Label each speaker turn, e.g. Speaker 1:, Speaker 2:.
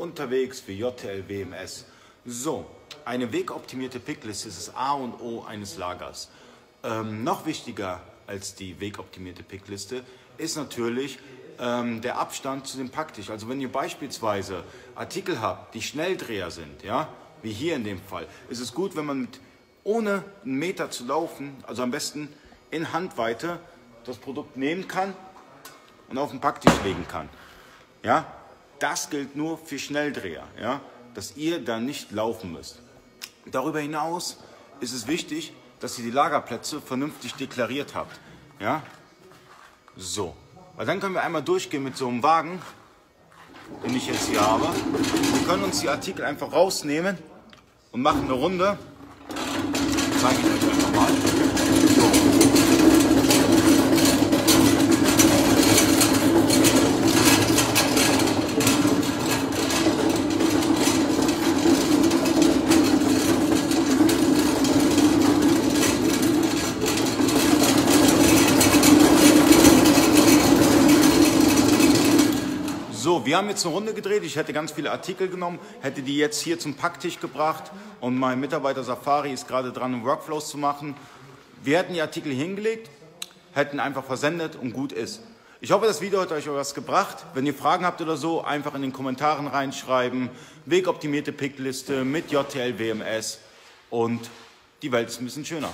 Speaker 1: unterwegs für JTL WMS. So, eine wegoptimierte Pickliste ist das A und O eines Lagers. Ähm, noch wichtiger als die wegoptimierte Pickliste ist natürlich ähm, der Abstand zu dem Packtisch. Also wenn ihr beispielsweise Artikel habt, die Schnelldreher sind, ja, wie hier in dem Fall, ist es gut, wenn man mit, ohne einen Meter zu laufen, also am besten in Handweite, das Produkt nehmen kann und auf den Packtisch legen kann. Ja, das gilt nur für Schnelldreher, ja, dass ihr da nicht laufen müsst. Darüber hinaus ist es wichtig, dass ihr die Lagerplätze vernünftig deklariert habt. Ja, so. Weil dann können wir einmal durchgehen mit so einem Wagen, den ich jetzt hier habe. Wir können uns die Artikel einfach rausnehmen und machen eine Runde. Das zeige ich euch einfach mal. Wir haben jetzt eine Runde gedreht. Ich hätte ganz viele Artikel genommen, hätte die jetzt hier zum Packtisch gebracht und mein Mitarbeiter Safari ist gerade dran, Workflows zu machen. Wir hätten die Artikel hingelegt, hätten einfach versendet und gut ist. Ich hoffe, das Video hat euch was gebracht. Wenn ihr Fragen habt oder so, einfach in den Kommentaren reinschreiben. Wegoptimierte Pickliste mit JTL WMS und die Welt ist ein bisschen schöner.